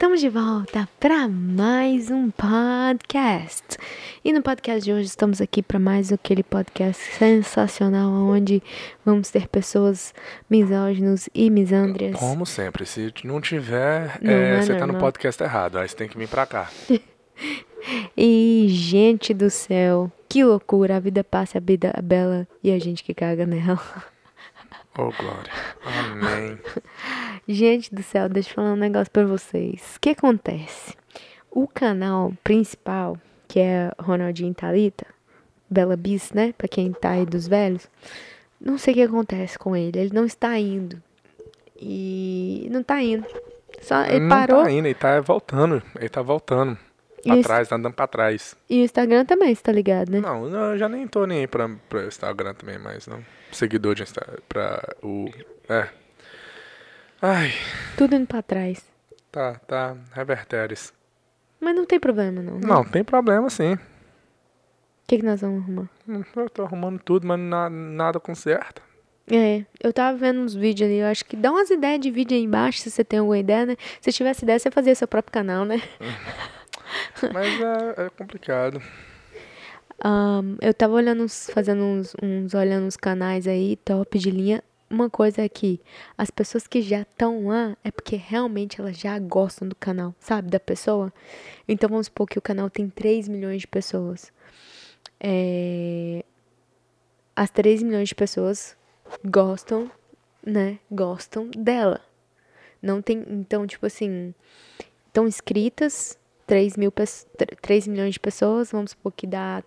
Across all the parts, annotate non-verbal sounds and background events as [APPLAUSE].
Estamos de volta para mais um podcast. E no podcast de hoje estamos aqui para mais aquele podcast sensacional onde vamos ter pessoas misóginos e misândrias. Como sempre, se não tiver, Não, é, é você tá no normal. podcast errado, aí você tem que vir pra cá. [LAUGHS] E gente do céu, que loucura, a vida passa, a vida é bela e a gente que caga nela. Oh, glória. Amém. [LAUGHS] Gente do céu, deixa eu falar um negócio pra vocês. O que acontece? O canal principal, que é Ronaldinho Thalita, Bela Bis, né? Pra quem tá aí dos velhos, não sei o que acontece com ele. Ele não está indo. E não tá indo. Só ele não parou. tá indo, ele tá voltando. Ele tá voltando. Pra Isso. trás, tá andando pra trás. E o Instagram também, você tá ligado, né? Não, não, eu já nem tô nem aí pra, pra Instagram também mais, não. Seguidor de Instagram, pra o... É. Ai, Tudo indo pra trás. tá, tá, reverteres. Mas não tem problema, não. né? Não, tem problema sim. O que, que nós vamos arrumar? Eu tô arrumando tudo, mas na- nada conserta. É, eu tava vendo uns vídeos ali, eu acho que dá umas ideias de vídeo aí embaixo, se você tem alguma ideia, né? Se tivesse ideia, você fazia seu próprio canal, né? Mas é, é complicado. Ahn, eu tava olhando, uns, fazendo uns, uns, olhando uns canais aí, top de linha. Uma coisa é que as pessoas que já estão lá é porque realmente elas já gostam do canal, sabe? Da pessoa. Então vamos supor que o canal tem 3 milhões de pessoas. É, As 3 milhões de pessoas gostam, né? Gostam dela. Não tem. Então, tipo assim. Estão inscritas 3, mil, pes- 3 milhões de pessoas, vamos supor que dá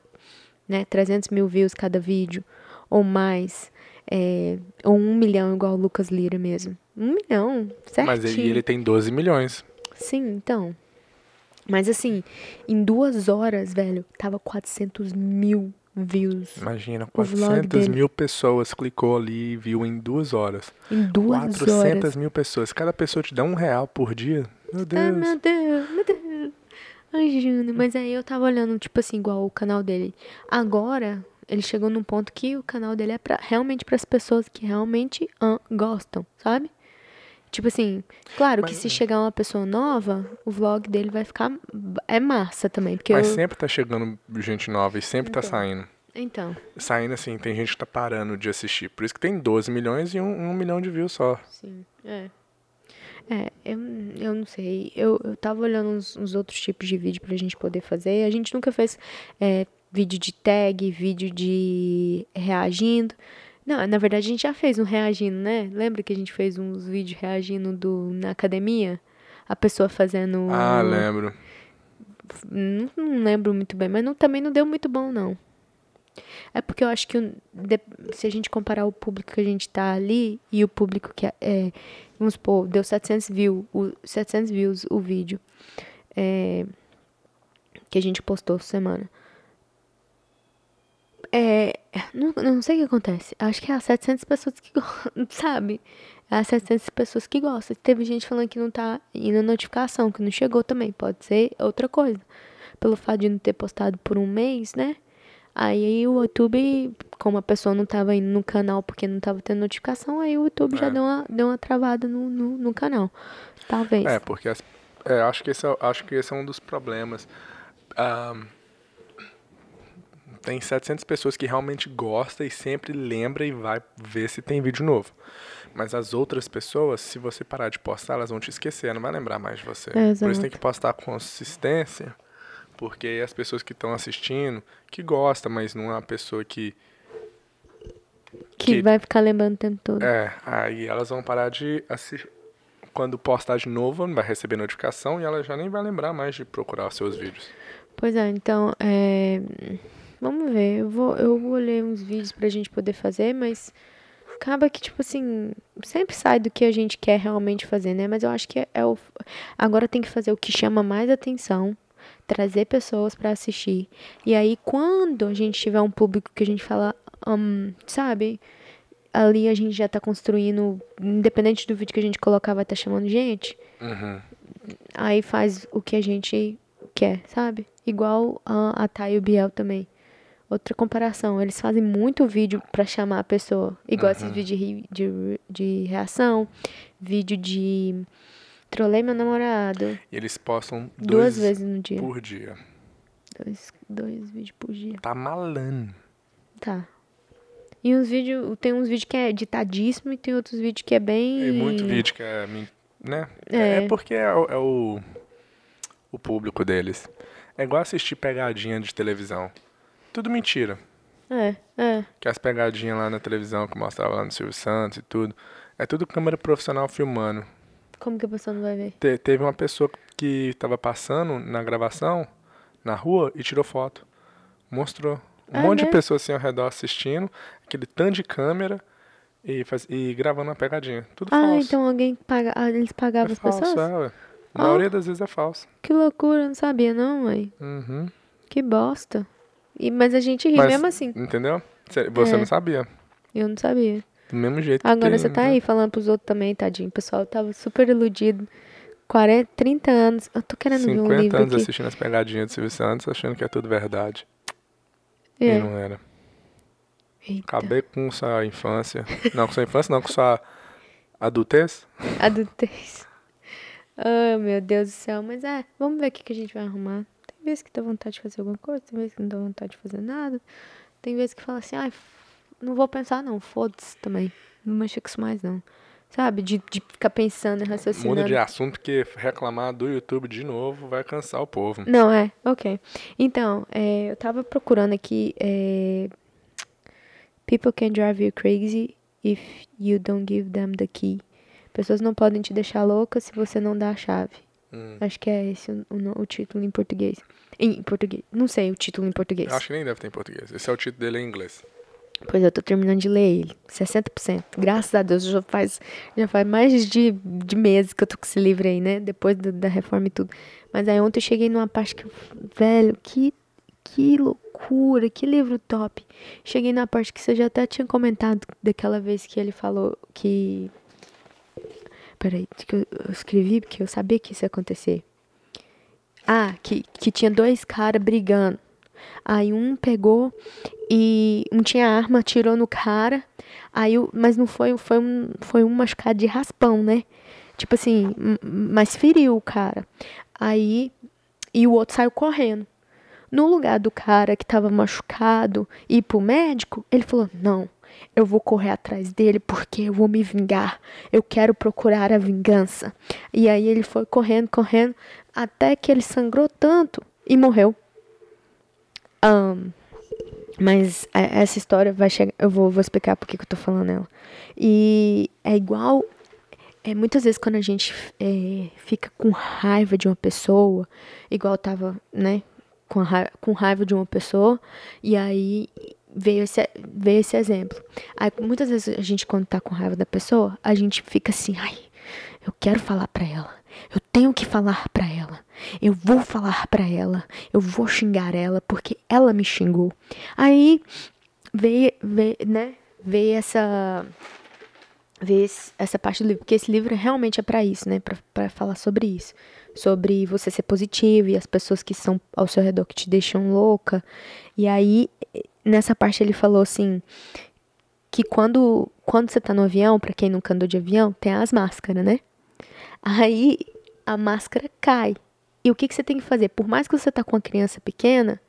né, 300 mil views cada vídeo, ou mais, é, ou um milhão, igual o Lucas Lira mesmo. Um milhão, certinho. Mas ele, ele tem 12 milhões. Sim, então. Mas assim, em duas horas, velho, tava 400 mil views. Imagina, O vlog 400 dele. mil pessoas clicou ali e viu em duas horas. Em duas 400 horas. mil pessoas. Cada pessoa te dá um real por dia. Meu Ah, Deus. meu Deus, meu Deus. Ai, Júnior, mas aí eu tava olhando, tipo assim, igual o canal dele. Agora, ele chegou num ponto que o canal dele é pra, realmente pras pessoas que realmente ah, gostam, sabe? Tipo assim, claro que Mas- se chegar uma pessoa nova, o vlog dele vai ficar. É massa também. Porque Mas eu- sempre tá chegando gente nova e sempre tá saindo. Então, Saindo assim, tem gente que tá parando de assistir. Por isso que tem 12 milhões e um, um milhão de views só. sim. É. É, eu, eu não sei. Eu, eu tava olhando uns, uns outros tipos de vídeo pra gente poder fazer. A gente nunca fez é, vídeo de tag, vídeo de reagindo. Não, na verdade a gente já fez um reagindo, né? Lembra que a gente fez uns vídeos reagindo do, na academia? A pessoa fazendo. Ah, lembro. Não, não lembro muito bem, mas não, também não deu muito bom, não. É porque eu acho que se a gente comparar o público que a gente tá ali e o público que é, vamos supor, deu 700 views, o, 700 views o vídeo é, que a gente postou essa semana. É, não, não sei o que acontece. Acho que é as 700 pessoas que gostam, [LAUGHS] sabe? É as 700 pessoas que gostam. Teve gente falando que não tá indo a notificação, que não chegou também. Pode ser outra coisa. Pelo fato de não ter postado por um mês, né? Aí o YouTube, como a pessoa não tava indo no canal porque não tava tendo notificação, aí o YouTube já É. deu uma, deu uma travada no, no, no canal. Talvez. É, porque as- é, acho, que esse é, acho que esse é um dos problemas. Ahn, tem 700 pessoas que realmente gostam e sempre lembra e vai ver se tem vídeo novo. Mas as outras pessoas, se você parar de postar, elas vão te esquecer, não vai lembrar mais de você. É, Por isso tem que postar com consistência, porque as pessoas que estão assistindo, que gostam, mas não é uma pessoa que que que- vai ficar lembrando o tempo todo. é, aí elas vão parar de assistir. Quando postar de novo, não vai receber notificação e ela já nem vai lembrar mais de procurar os seus vídeos. Pois é, então, é... vamos ver. Eu vou, eu vou ler uns vídeos pra gente poder fazer, mas acaba que, tipo assim, sempre sai do que a gente quer realmente fazer, né? Mas eu acho que é, é o. Agora tem que fazer o que chama mais atenção, trazer pessoas pra assistir. E aí, quando a gente tiver um público que a gente fala, hum, sabe? Ali a gente já tá construindo, independente do vídeo que a gente colocar, vai estar chamando gente Uhum. aí faz o que a gente quer, sabe? Igual a, a Thay e o Biel também. Outra comparação, eles fazem muito vídeo pra chamar a pessoa. Igual esses vídeos de, de, de reação, vídeo de Trolei meu namorado. E eles postam Duas vezes no dia. por dia. Dois, dois vídeos por dia. Tá malando. Tá. E uns vídeos. Tem uns vídeos que é editadíssimo e tem outros vídeos que é bem. Tem muito vídeo que é. Né? É. É, porque é, o- é o, o público deles. É igual assistir pegadinha de televisão. Tudo mentira. É, é. Que as pegadinhas lá na televisão que mostrava lá no Silvio Santos e tudo. É tudo câmera profissional filmando. Como que a pessoa não vai ver? Te- teve uma pessoa que tava passando na gravação, na rua, e tirou foto. Mostrou. Um Ah, monte de mesmo? pessoas assim ao redor assistindo, aquele tanto de câmera e, faz, e gravando uma pegadinha. Tudo Ah, falso. então alguém paga. ah, eles pagavam é as falso, pessoas? é, ué. A Ah. maioria das vezes é falso. Que loucura, eu não sabia não, mãe. Uhum. Que bosta. E, mas a gente ri Mas- mesmo assim. Entendeu? Cê- Você É. não sabia. Eu não sabia. Do mesmo jeito. que Agora você tá né? aí falando pros outros também, tadinho. O pessoal tava super iludido. 40, 30 anos. Eu tô querendo ver um 50 livro anos aqui. assistindo as pegadinhas do Silvio Santos, achando que é tudo verdade. É. E não era. Eita. Acabei com sua infância. Não, com sua infância, não, com sua adultez. [LAUGHS] Adultez. Oh, meu Deus do céu. Mas é, vamos ver o que, que a gente vai arrumar. Tem vezes que dá vontade de fazer alguma coisa, tem vezes que não dá vontade de fazer nada. Tem vezes que fala assim, ai, não vou pensar não, foda-se também. Não mexa com isso mais não. Sabe? De, de ficar pensando e raciocinando. Muda de assunto, porque reclamar do YouTube de novo vai cansar o povo. Não, é, ok. Então, é, eu tava procurando aqui. É, People can drive you crazy if you don't give them the key. Pessoas não podem te deixar louca se você não dá a chave. Hum. Acho que é esse o, o- o título em português. Em português. Não sei o título em português. Eu acho que nem deve ter em português. Esse é o título dele em inglês. Pois eu tô terminando de ler ele. 60%. Graças a Deus, já faz, já faz mais de, de meses que eu tô com esse livro aí, né? Depois do- da reforma e tudo. Mas aí ontem eu cheguei numa parte que, velho, que, que loucura, que livro top. Cheguei na parte que você já até tinha comentado daquela vez que ele falou que. Peraí, que eu, eu escrevi porque eu sabia que isso ia acontecer. Ah, que, que tinha dois caras brigando. Aí um pegou e um tinha arma, atirou no cara. Aí, mas não foi, foi um, foi um machucado de raspão, né? Tipo assim, mas feriu o cara. Aí, e o outro saiu correndo. No lugar do cara que tava machucado ir pro médico, ele falou: Não, eu vou correr atrás dele porque eu vou me vingar. Eu quero procurar a vingança. E aí ele foi correndo, correndo, até que ele sangrou tanto e morreu. Ahn, mas essa história vai chegar. Eu vou, vou explicar por que eu tô falando ela. E é igual. É, muitas vezes quando a gente é, fica com raiva de uma pessoa, igual tava, né? Com raiva, com raiva de uma pessoa, e aí veio esse, veio esse exemplo. Aí muitas vezes a gente, quando tá com raiva da pessoa, a gente fica assim, ai, eu quero falar pra ela. Eu tenho que falar pra ela. Eu vou falar pra ela. Eu vou xingar ela porque ela me xingou. Aí veio, veio né? Veio essa veio essa parte do livro, porque esse livro realmente é pra isso, né? Pra falar sobre isso, sobre você ser positivo e as pessoas que são ao seu redor que te deixam louca. E aí nessa parte ele falou assim que quando quando você tá no avião, pra quem nunca andou de avião, tem as máscaras, né? Aí a máscara cai. E o que, que você tem que fazer? Por mais que você tá com uma criança pequena,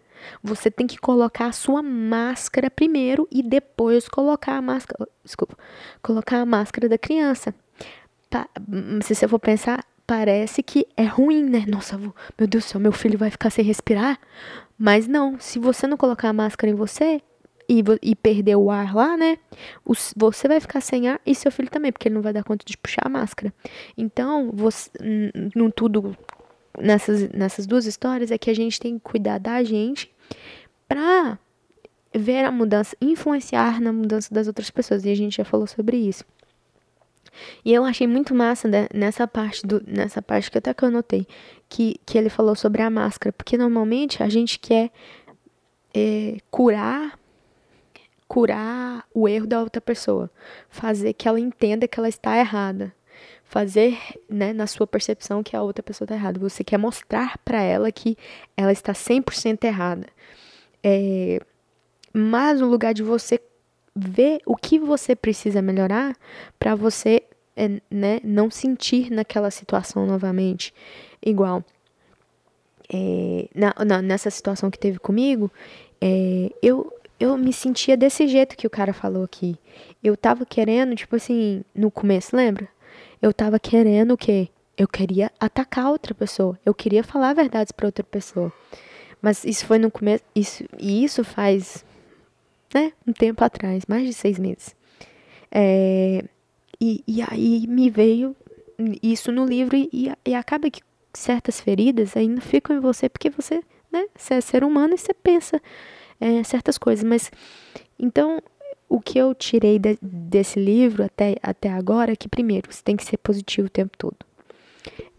você tem que colocar a sua máscara primeiro e depois colocar a máscara. Desculpa. Colocar a máscara da criança. Pa- hum, se você for pensar, parece que é ruim, né? Nossa, vou- meu Deus do céu, meu filho vai ficar sem respirar. Mas não, se você não colocar a máscara em você e, e perder o ar lá, né? você vai ficar sem ar e seu filho também, porque ele não vai dar conta de puxar a máscara. Então, você, n- num tudo nessas, nessas duas histórias é que a gente tem que cuidar da gente pra ver a mudança, influenciar na mudança das outras pessoas. E a gente já falou sobre isso. E eu achei muito massa né, nessa parte do nessa parte que até que eu anotei que, que ele falou sobre a máscara, porque normalmente a gente quer é, curar curar o erro da outra pessoa, fazer que ela entenda que ela está errada, fazer, né, na sua percepção que a outra pessoa está errada. Você quer mostrar para ela que ela está 100% errada. É, mas no lugar de você ver o que você precisa melhorar para você é, né, não sentir naquela situação novamente. Igual, é, na, na, nessa situação que teve comigo, é, eu, eu me sentia desse jeito que o cara falou aqui. Eu tava querendo, tipo assim, no começo, lembra? Eu tava querendo o quê? Eu queria atacar outra pessoa. Eu queria falar verdades para outra pessoa. Mas isso foi no começo. Isso, e isso faz, né, um tempo atrás mais de seis meses. É, e, e aí me veio isso no livro e, e acaba que certas feridas ainda ficam em você porque você, né, você é ser humano e você pensa é, certas coisas. Mas então o que eu tirei de, desse livro até, até agora é que primeiro você tem que ser positivo o tempo todo.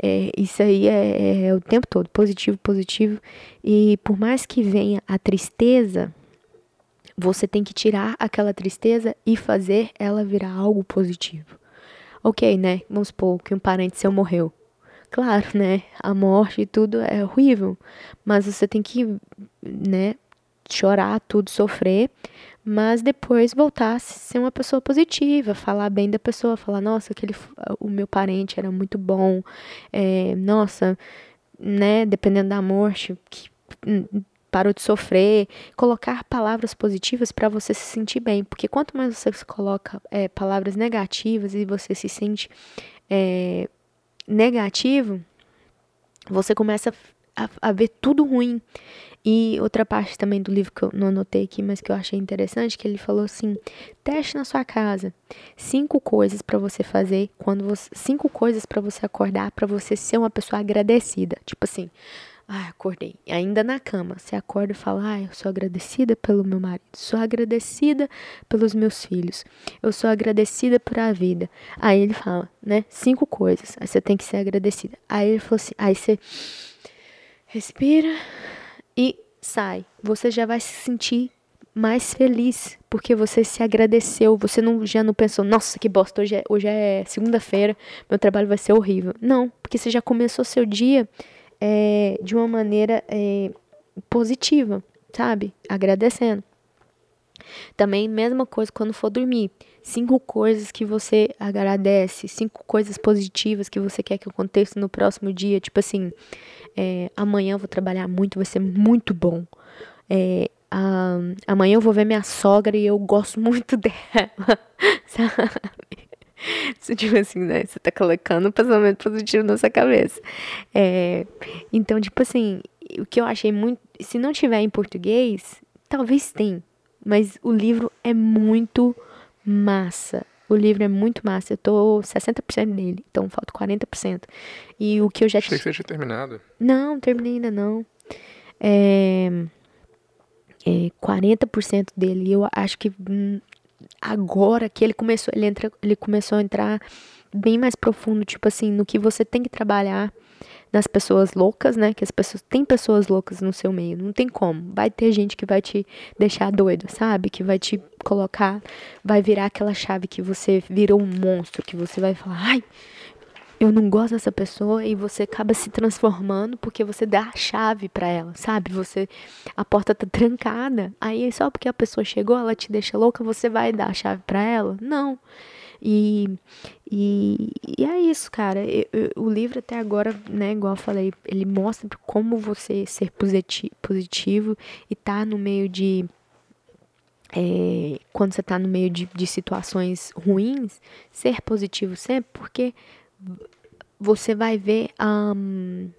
É, isso aí é, é, é o tempo todo, positivo, positivo. E por mais que venha a tristeza, você tem que tirar aquela tristeza e fazer ela virar algo positivo. Ok, né? Vamos supor que um parente seu morreu. Claro, né? A morte e tudo é horrível, mas você tem que, né? Chorar tudo, sofrer, mas depois voltar a ser uma pessoa positiva, falar bem da pessoa, falar, nossa, aquele, o meu parente era muito bom, é, nossa, né? Dependendo da morte, que parou de sofrer, colocar palavras positivas para você se sentir bem, porque quanto mais você coloca é, palavras negativas e você se sente é, negativo, você começa a, a, ver tudo ruim. E outra parte também do livro que eu não anotei aqui, mas que eu achei interessante, que ele falou assim: teste na sua casa cinco coisas para você fazer quando você, cinco coisas para você acordar, para você ser uma pessoa agradecida. Tipo assim, ah, acordei. Ainda na cama, você acorda e fala: Ah, eu sou agradecida pelo meu marido, sou agradecida pelos meus filhos, eu sou agradecida por a vida. Aí ele fala, né? Cinco coisas. Aí você tem que ser agradecida. Aí ele falou assim: Aí você respira e sai. Você já vai se sentir mais feliz porque você se agradeceu. Você não, já não pensou: Nossa, que bosta, hoje é, hoje é segunda-feira, meu trabalho vai ser horrível. Não, porque você já começou seu dia é, de uma maneira é, positiva, sabe? Agradecendo. Também, mesma coisa quando for dormir. Cinco coisas que você agradece, cinco coisas positivas que você quer que aconteça no próximo dia. Tipo assim, é, amanhã eu vou trabalhar muito, vai ser muito bom. É, a, amanhã eu vou ver minha sogra e eu gosto [LAUGHS] muito dela, [LAUGHS] sabe? [LAUGHS] tipo assim, né? Você tá colocando um pensamento positivo na sua cabeça. É, então, tipo assim, o que eu achei muito. Se não tiver em português, talvez tem. Mas o livro é muito massa. O livro é muito massa. Eu tô 60% nele, então falta 40%. E o que eu já Achei que você tinha terminado. Não, terminei ainda não. É, é 40% dele. Eu acho que hum, agora que ele começou, ele entra, ele começou a entrar bem mais profundo, tipo assim, no que você tem que trabalhar nas pessoas loucas, né? Que as pessoas tem pessoas loucas no seu meio, não tem como. Vai ter gente que vai te deixar doido, sabe? Que vai te colocar, vai virar aquela chave que você virou um monstro, que você vai falar, ai, eu não gosto dessa pessoa e você acaba se transformando porque você dá a chave para ela, sabe? Você a porta tá trancada, aí só porque a pessoa chegou, ela te deixa louca, você vai dar a chave para ela? Não. E, e, e, é isso, cara. Eu, eu, o livro até agora, né, igual eu falei, ele mostra como você ser positivo, positivo e tá no meio de é, quando você tá no meio de, de situações ruins, ser positivo sempre, porque você vai ver um,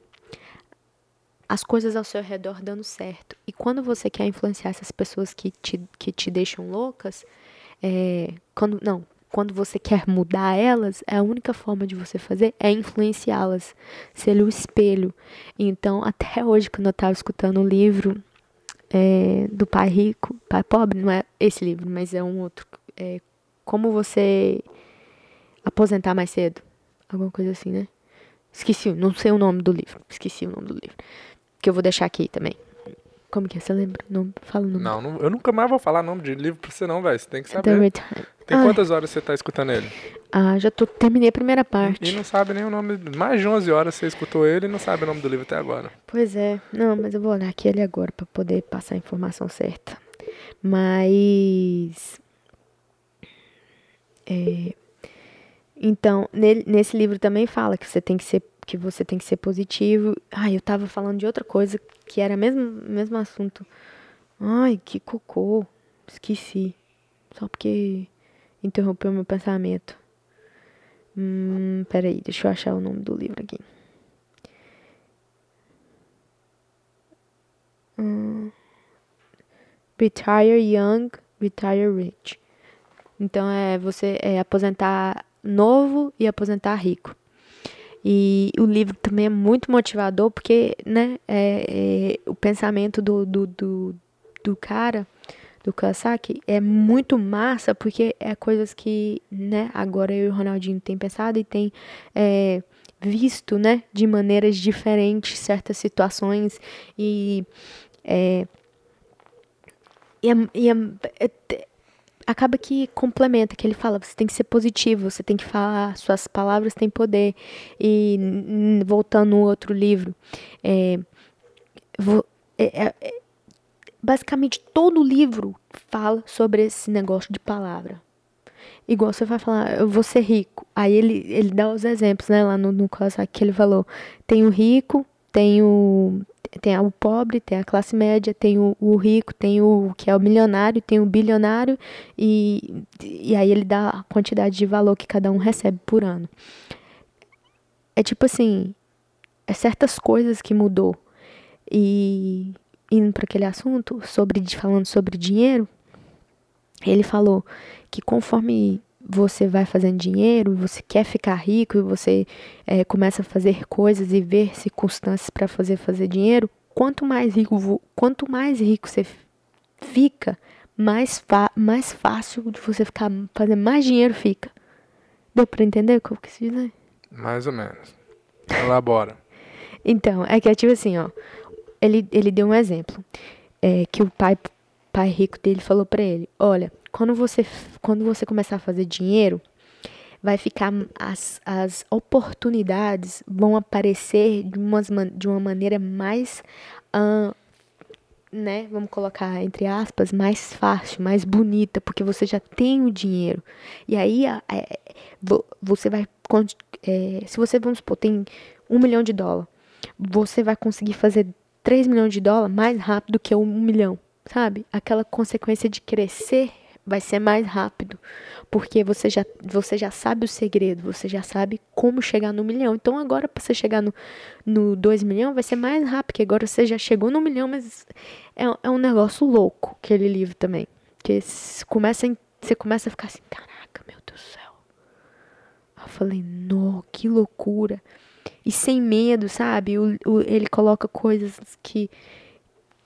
as coisas ao seu redor dando certo. E quando você quer influenciar essas pessoas que te, que te deixam loucas, é, quando não, quando você quer mudar elas, a única forma de você fazer é influenciá-las, ser o espelho. Então, até hoje, quando eu estava escutando o livro é, do Pai Rico, Pai Pobre, não é esse livro, mas é um outro. É, como você aposentar mais cedo. Alguma coisa assim, né? Esqueci, não sei o nome do livro. Esqueci o nome do livro. Que eu vou deixar aqui também. Como que é? Você lembra? Não, fala o nome. Não, não, eu nunca mais vou falar nome de livro pra você não, velho. Você tem que saber. Tem quantas horas você tá escutando ele? Ah, já tô, terminei a primeira parte. E não sabe nem o nome. Mais de 11 horas você escutou ele e não sabe o nome do livro até agora. Pois é. Não, mas eu vou olhar aqui ele agora pra poder passar a informação certa. Mas. É, Então, nele- nesse livro também fala que você tem que ser que você tem que ser positivo. Ai, eu tava falando de outra coisa que era mesmo mesmo assunto. Ai, que cocô. Esqueci. Só porque interrompeu meu pensamento. Hum, peraí, deixa eu achar o nome do livro aqui. Hum, Retire Young, Retire Rich. Então é você é aposentar novo e aposentar rico. E o livro também é muito motivador porque, né, é, é, o pensamento do, do, do, do cara, do Kawasaki, é muito massa porque é coisas que, né, agora eu e o Ronaldinho tem pensado e tem é, visto, né, de maneiras diferentes certas situações e é, e, é, e é, é, acaba que complementa, que ele fala, você tem que ser positivo, você tem que falar, suas palavras têm poder. E voltando no outro livro, é, é, é, basicamente todo o livro fala sobre esse negócio de palavra. Igual você vai falar, eu vou ser rico. Aí ele, ele dá os exemplos, né, lá no, no que ele falou. Tem o rico, tem o, tem o pobre, tem a classe média, tem o, o, rico, tem o que é o milionário, tem o bilionário, e, e aí ele dá a quantidade de valor que cada um recebe por ano. É tipo assim, é certas coisas que mudou. E indo para aquele assunto, sobre falando sobre dinheiro, ele falou que conforme você vai fazendo dinheiro, você quer ficar rico e você é, começa a fazer coisas e ver circunstâncias para fazer fazer dinheiro, quanto mais rico, quanto mais rico você fica, mais, mais fácil de você ficar fazer mais dinheiro fica. Deu para entender o que eu quis dizer? Mais ou menos. Elabora. então, é que é tipo assim, ó. Ele, ele deu um exemplo. É, que o pai, pai rico dele falou para ele: Olha, quando você, quando você começar a fazer dinheiro, vai ficar as, as oportunidades vão aparecer de, umas, de uma maneira mais uh, né, vamos colocar entre aspas, mais fácil, mais bonita, porque você já tem o dinheiro. E aí é, você vai, é, se você, vamos supor, tem um milhão de dólares, você vai conseguir fazer 3 milhões de dólares mais rápido que um milhão, sabe? Aquela consequência de crescer vai ser mais rápido, porque você já, você já sabe o segredo, você já sabe como chegar no milhão. Então agora para você chegar no, no 2 milhões vai ser mais rápido, porque agora você já chegou no milhão, mas é, é um negócio louco aquele livro também. Que começa, você começa a ficar assim, caraca, meu Deus do céu. Eu falei, no, que loucura. E sem medo, sabe? O, o, ele coloca coisas que.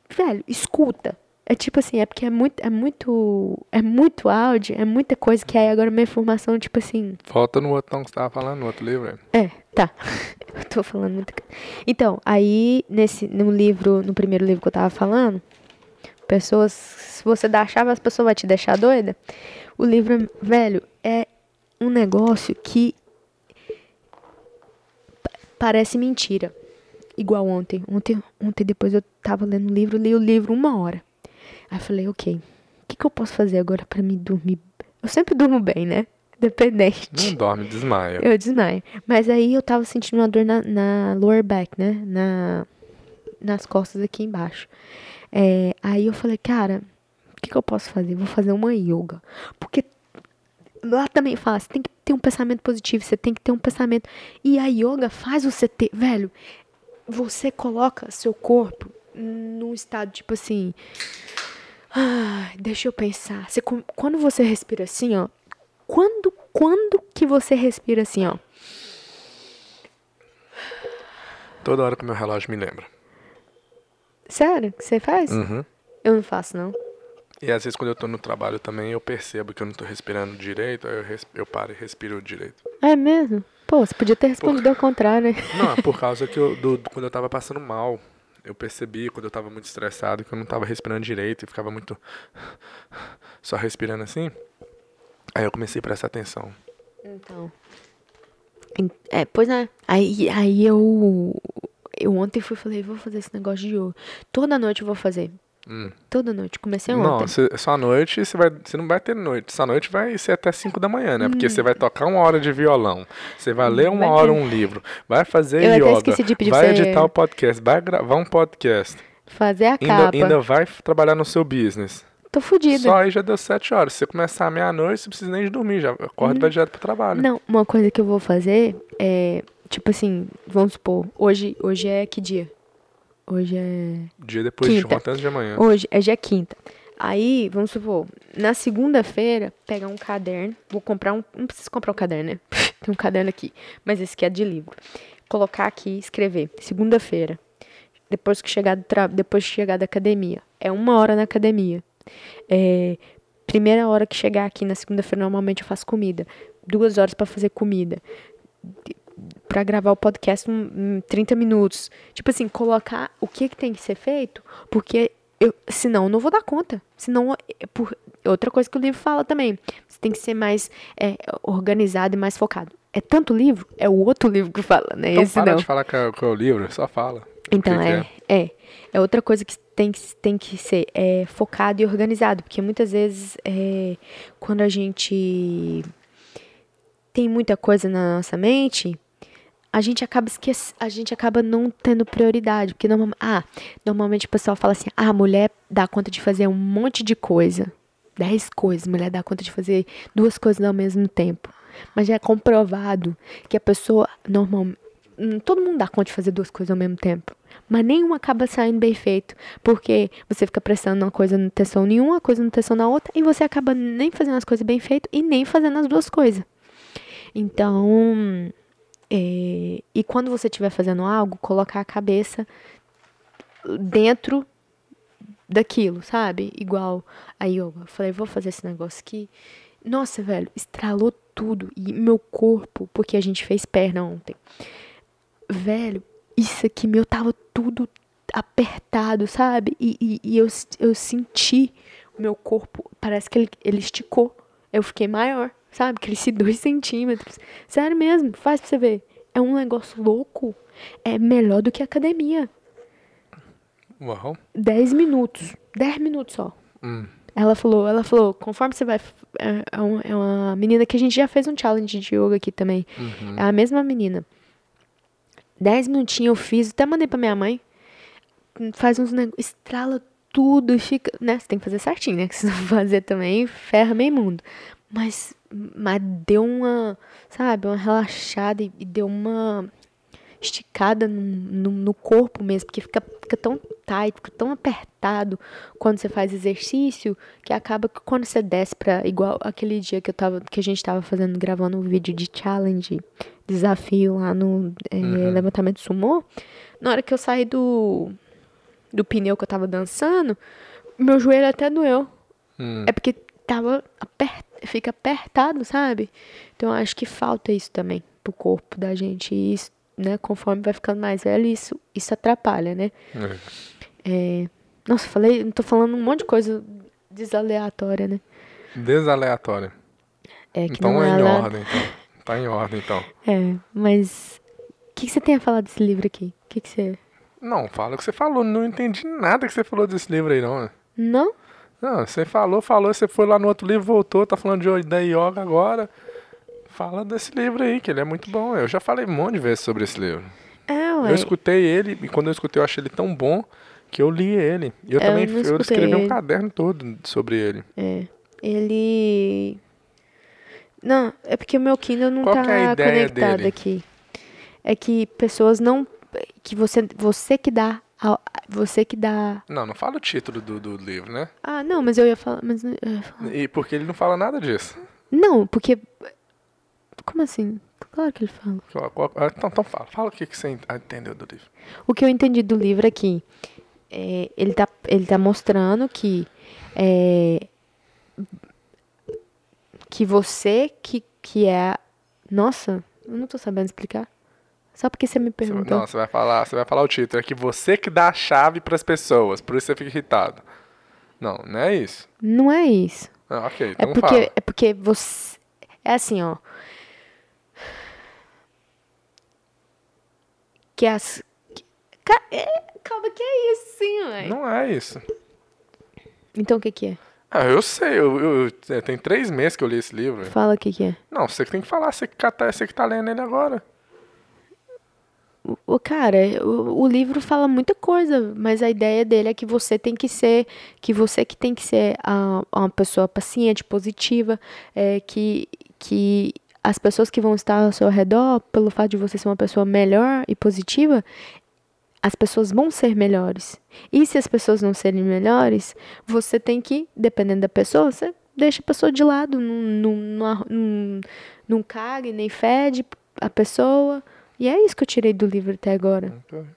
Velho, escuta é tipo assim, é porque é muito, é muito, é muito áudio, é muita coisa que aí agora minha informação, tipo assim. Volta no outro não que você tava falando, no outro livro. É, tá. [LAUGHS] eu tô falando muita coisa. Então, aí, nesse, no livro, no primeiro livro que eu tava falando, pessoas, se você dá a chave, as pessoas vão te deixar doida. O livro, velho, é um negócio que parece mentira. Igual ontem. Ontem, ontem depois eu tava lendo o livro, li o livro uma hora. Aí eu falei, ok, o que, que eu posso fazer agora para me dormir? Eu sempre durmo bem, né? Dependente. Não dorme, desmaia. Eu desmaio. Mas aí eu tava sentindo uma dor na, na lower back, né? Na, nas costas aqui embaixo. É, aí eu falei, cara, o que, que eu posso fazer? Vou fazer uma yoga. Porque lá também fala, você tem que ter um pensamento positivo, você tem que ter um pensamento. E a yoga faz você ter, velho, você coloca seu corpo num estado tipo assim. Ah, deixa eu pensar. Você, quando você respira assim, ó. Quando, quando que você respira assim, ó? Toda hora que meu relógio me lembra. Sério? Que você faz? Uhum. Eu não faço, não. E às vezes quando eu tô no trabalho também, eu percebo que eu não tô respirando direito, aí eu, eu paro e respiro direito. É mesmo? Pô, você podia ter respondido por... ao contrário, né? Não, é por [LAUGHS] causa que eu, do, quando eu tava passando mal eu percebi quando eu tava muito estressado que eu não tava respirando direito e ficava muito [LAUGHS] só respirando assim. Aí eu comecei a prestar atenção. Então. É, pois é. Aí, aí eu. Eu ontem fui falei, vou fazer esse negócio de yoga. Toda noite eu vou fazer. Toda noite. Comecei Não, ontem. cê- só à noite você, vai, você não vai ter noite. Só à noite vai ser até 5 da manhã, né? Porque Hum. você vai tocar uma hora de violão. Você vai ler uma Vai hora ter- um livro. Vai fazer Eu yoga. esqueci de pedir vai você- editar o podcast. Vai gravar um podcast. Fazer a Ainda, capa. ainda vai trabalhar no seu business. Tô fodida. Só aí já deu 7 horas. Se você começar à meia-noite, você não precisa nem de dormir. Já acorda e vai direto pro trabalho. Não, uma coisa que eu vou fazer é, tipo assim, vamos supor, hoje, hoje é que dia? Hoje é. Dia depois de Quinta. ontem, antes de amanhã. Hoje é dia quinta. Aí, vamos supor, na segunda-feira, pegar um caderno. Vou comprar um. Não preciso comprar um caderno, né? [LAUGHS] Tem um caderno aqui. Mas esse aqui é de livro. Colocar aqui e escrever. Segunda-feira. Depois que chegar do tra... depois que chegar da academia. É uma hora na academia. É, Primeira hora que chegar aqui na segunda-feira, normalmente eu faço comida. Duas horas pra fazer comida. Pra gravar o podcast, um, 30 minutos. Tipo assim, colocar o que, que tem que ser feito, porque eu, senão eu não vou dar conta. Senão, é por, outra coisa que o livro fala também. Você tem que ser mais é, organizado e mais focado. É tanto livro, é o outro [LAUGHS] livro que fala, né? Então Esse para não. de falar que é, que é o livro, só fala. Então, que é, é. É outra coisa que tem que, tem que ser é, focado e organizado. Porque muitas vezes, é, quando a gente tem muita coisa na nossa mente, a gente acaba esquece, a gente acaba não tendo prioridade. Porque normal, ah, normalmente o pessoal fala assim, ah, a mulher dá conta de fazer um monte de coisa. Dez coisas, mulher dá conta de fazer duas coisas ao mesmo tempo. Mas já é comprovado que a pessoa normalmente hum, todo mundo dá conta de fazer duas coisas ao mesmo tempo. Mas nenhuma acaba saindo bem feito. Porque você fica prestando uma coisa, não atenção nenhuma, coisa não atenção na outra, e você acaba nem fazendo as coisas bem feitas e nem fazendo as duas coisas. Então, é, e quando você estiver fazendo algo, colocar a cabeça dentro daquilo, sabe? Igual a yoga. Eu falei, vou fazer esse negócio aqui. Nossa, velho, estralou tudo. E meu corpo, porque a gente fez perna ontem. Velho, isso aqui meu tava tudo apertado, sabe? E, e, e eu, eu senti o meu corpo, parece que ele, ele esticou. Eu fiquei maior, sabe? Cresci dois [LAUGHS] centímetros. Sério mesmo, faz pra você ver. É um negócio louco. É melhor do que academia. Uau. 10 minutos. 10 minutos só. Hum. Ela falou, ela falou, conforme você vai. É, é um- é uma menina que a gente já fez um challenge de yoga aqui também. Uhum. É a mesma menina. 10 minutinhos eu fiz, até mandei pra minha mãe. Faz uns negócios, estrala tudo e fica. Né? Você tem que fazer certinho, né? [LAUGHS] Que se não fazer também, ferra meio mundo. Mas, mas deu uma, sabe, uma relaxada e, e deu uma esticada no, no, no corpo mesmo, porque fica, fica tão tight, fica tão apertado quando você faz exercício, que acaba que quando você desce pra, igual aquele dia que eu tava, que a gente tava fazendo, gravando um vídeo de challenge, desafio lá no é, levantamento sumô, na hora que eu saí do, do pneu que eu tava dançando, meu joelho até doeu. Hum. É porque tava aper... fica apertado, sabe? Então eu acho que falta isso também pro corpo da gente. E isso, né, conforme vai ficando mais velho, isso, isso atrapalha, né? É. É... Nossa, falei, tô falando um monte de coisa desaleatória, né? Desaleatória. É que Então é é em lá- ordem, então. Tá em ordem, então. É, mas o que, que você tem a falar desse livro aqui? O que, que você. Não, fala o que você falou. Não entendi nada que você falou desse livro aí, não. né? Não? Não, você falou, falou, você foi lá no outro livro, voltou, tá falando de da yoga agora. Fala desse livro aí, que ele é muito bom. Eu já falei um monte de vezes sobre esse livro. É, ué. Eu escutei ele, e quando eu escutei eu achei ele tão bom que eu li ele. E eu Eu também não eu escrevi um caderno todo sobre ele. É. Ele. Não, é porque o meu Kindle não Qual tá é conectado dele? aqui. É que pessoas não. Que você, você que dá. Você que dá. Não, não fala o título do, do livro, né? Ah, não, mas eu ia falar. Mas eu ia falar. E porque ele não fala nada disso. Não, porque. Como assim? Claro que ele fala. Ah, Então, então fala, fala o que, que você ah, entendeu do livro. O que eu entendi do livro é que é, ele, tá, ele tá mostrando que é, que você que, que é. Nossa, eu não tô sabendo explicar. Só porque você me perguntou. não, você vai falar, você vai falar o título. É que você que dá a chave pras pessoas, por isso você fica irritado. Não, não é isso. Não é isso. Ah, ok, É então porque, fala. é porque você. É assim, ó. Que as. é, calma, que é isso, sim, ué. Não é isso. Então o que que é? Ah, eu sei, eu, eu- é, tem três meses que eu li esse livro. Fala o que que é. Não, você que tem que falar, você que, tá, você que tá lendo ele agora. O, cara, o, o livro fala muita coisa, mas a ideia dele é que você tem que ser, que você que tem que ser a, uma pessoa paciente, positiva, é, que, que as pessoas que vão estar ao seu redor, pelo fato de você ser uma pessoa melhor e positiva, as pessoas vão ser melhores. E se as pessoas não serem melhores, você tem que, dependendo da pessoa, você deixa a pessoa de lado, não, não, não, não cague nem fede a pessoa. E é isso que eu tirei do livro até agora.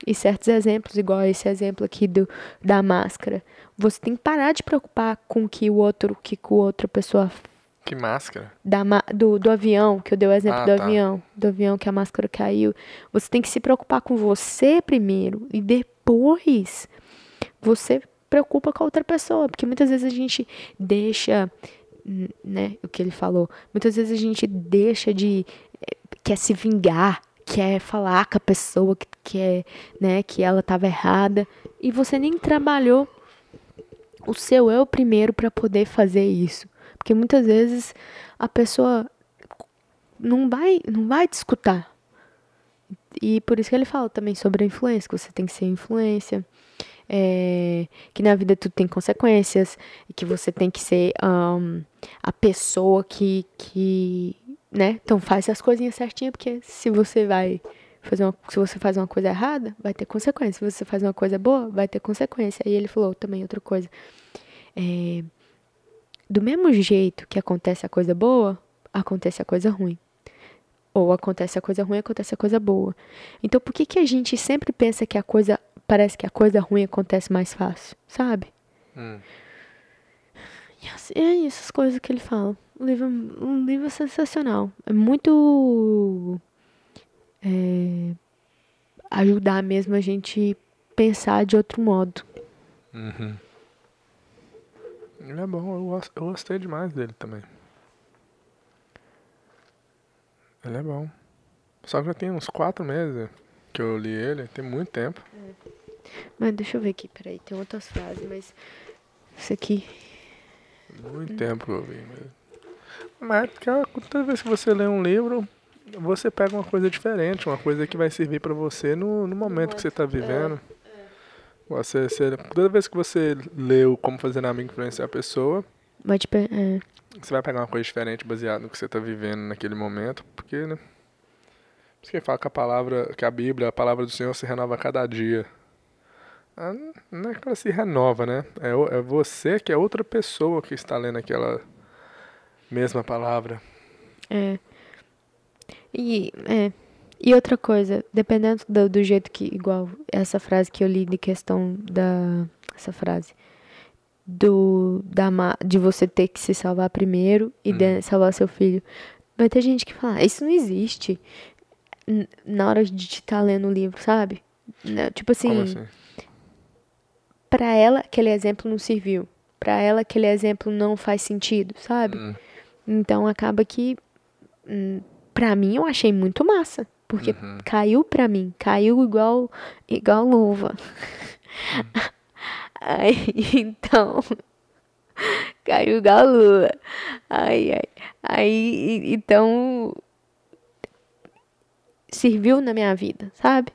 E certos exemplos, igual esse exemplo aqui do, da máscara. Você tem que parar de preocupar com o que o outro, que com outra pessoa Que máscara. da, do, do avião, que eu dei o exemplo Ah, do tá. avião, do avião que a máscara caiu. Você tem que se preocupar com você primeiro e depois você preocupa com a outra pessoa, porque muitas vezes a gente deixa, né, o que ele falou, muitas vezes a gente deixa de eh, quer se vingar, quer falar com a pessoa que quer, né, que ela estava errada e você nem trabalhou o seu eu primeiro para poder fazer isso. Porque muitas vezes a pessoa não vai, não vai te escutar. E por isso que ele fala também sobre a influência, que você tem que ser influência, é, que na vida tudo tem consequências, e que você tem que ser ahn, a pessoa que, que, né? Então faz as coisinhas certinhas, porque se você vai fazer uma, se você faz uma coisa errada, vai ter consequência. Se você faz uma coisa boa, vai ter consequência. E ele falou também outra coisa. É, do mesmo jeito que acontece a coisa boa, acontece a coisa ruim. Ou acontece a coisa ruim, acontece a coisa boa. Então por que, que a gente sempre pensa que a coisa. Parece que a coisa ruim acontece mais fácil, sabe? Hum. E assim, é essas coisas que ele fala. Um livro, um livro sensacional. É muito. é, ajudar mesmo a gente pensar de outro modo. Uhum. Ele é bom, eu, eu gostei demais dele também. Ele é bom. Só que já tem uns quatro meses que eu li ele, tem muito tempo. Mas deixa eu ver aqui, peraí, tem outras frases, mas. Isso aqui. Muito tempo que eu vi mesmo. Mas é porque toda vez que você lê um livro, você pega uma coisa diferente, uma coisa que vai servir pra você no, no momento que você tá vivendo. Você, você- toda vez que você leu Como Fazer Amigo Influenciar a Pessoa, Mas, tipo, é, Você vai pegar uma coisa diferente baseado no que você está vivendo naquele momento, porque, né? Por isso que fala que a palavra, que a Bíblia, a palavra do Senhor se renova a cada dia. Ah, Não é que ela se renova, né? É, é você que é outra pessoa que está lendo aquela mesma palavra. É. E, é. E outra coisa, dependendo do, do jeito que, igual essa frase que eu li de questão da. Essa frase. Do. Da, de você ter que se salvar primeiro e de- salvar seu filho. Vai ter gente que fala, "Ah, isso não existe. Na hora de estar lendo o livro, sabe? Tipo assim, Como assim? pra ela aquele exemplo não serviu. Pra ela aquele exemplo não faz sentido, sabe? Hum, Então acaba que hum, pra mim eu achei muito massa, porque Uhum. caiu pra mim, caiu igual igual luva. [LAUGHS] Aí, então [LAUGHS] caiu igual luva. Ai, ai. Aí então serviu na minha vida, sabe?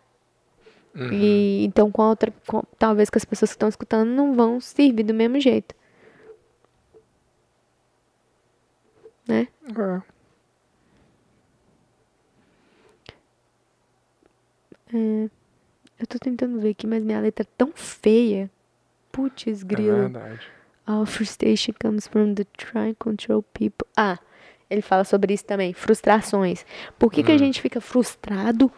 uhum. E então com a outra, com- talvez que as pessoas que estão escutando não vão servir do mesmo jeito. Né? É. Eu tô tentando ver aqui, mas minha letra é tão feia. Putz, É grilo. verdade. Our frustration comes from the try and control people. Ah, ele fala sobre isso também. Frustrações. Por que, que a Hum. gente fica frustrado?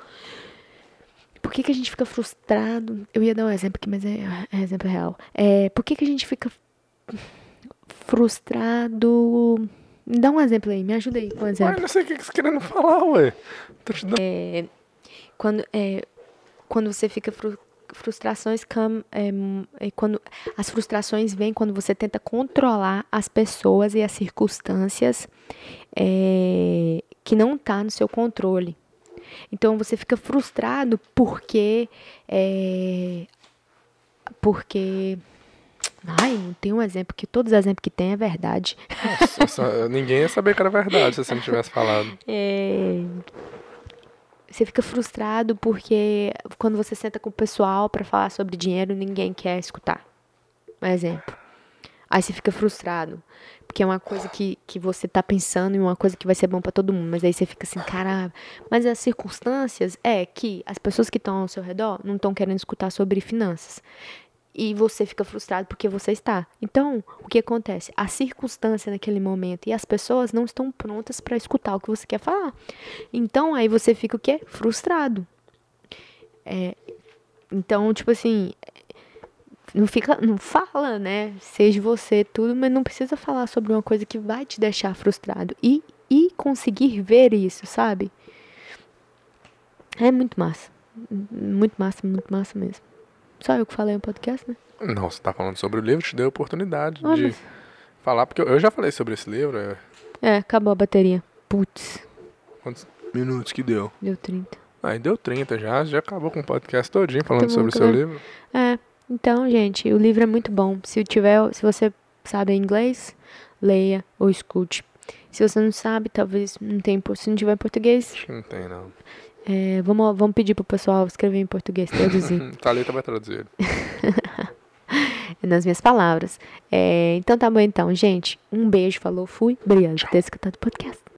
Por que, que a gente fica frustrado? Eu ia dar um exemplo aqui, mas é, é exemplo real. É, por que, que a gente fica frustrado? Me dá um exemplo aí, me ajuda aí com um exemplo. Mas não sei o que você tá querendo falar, ué. Tô te dando... quando é quando você fica fru frustrações come, é, é quando as frustrações vêm quando você tenta controlar as pessoas e as circunstâncias é, que não tá no seu controle então você fica frustrado porque é, porque Ai, não tem um exemplo, que todos os exemplos que tem é verdade. Nossa, ninguém ia saber que era verdade se você não tivesse falado. [LAUGHS] É, Você fica frustrado porque quando você senta com o pessoal pra falar sobre dinheiro, ninguém quer escutar. Um exemplo. Aí você fica frustrado. Porque é uma coisa que, que você tá pensando e uma coisa que vai ser bom pra todo mundo. Mas aí você fica assim, caralho. Mas as circunstâncias é que as pessoas que estão ao seu redor não estão querendo escutar sobre finanças. E você fica frustrado porque você está. Então, o que acontece? A circunstância naquele momento e as pessoas não estão prontas para escutar o que você quer falar. Então, aí você fica o quê? Frustrado. É, então, tipo assim, não fica, não fala, né? Seja você tudo, mas não precisa falar sobre uma coisa que vai te deixar frustrado e e conseguir ver isso, sabe? É muito massa. Muito massa, muito massa mesmo. Só eu que falei no podcast, né? Não, você tá falando sobre o livro, te deu a oportunidade Ah, de mas- falar, porque eu, eu já falei sobre esse livro. é, É, acabou a bateria. Putz, Quantos minutos que deu? deu 30. Aí deu 30 já, já acabou com o podcast todinho falando sobre o seu livro. É, então, gente, o livro é muito bom. Se tiver, se você sabe inglês, leia ou escute. Se você não sabe, talvez não tem, se não tiver em português, Acho que não tem, não. É, vamos, vamos pedir pro pessoal escrever em português, traduzir [LAUGHS] Thalita vai traduzir. [LAUGHS] nas minhas palavras. É, então tá bom então, gente. Um beijo, falou, fui. Obrigada por ter escutado o podcast.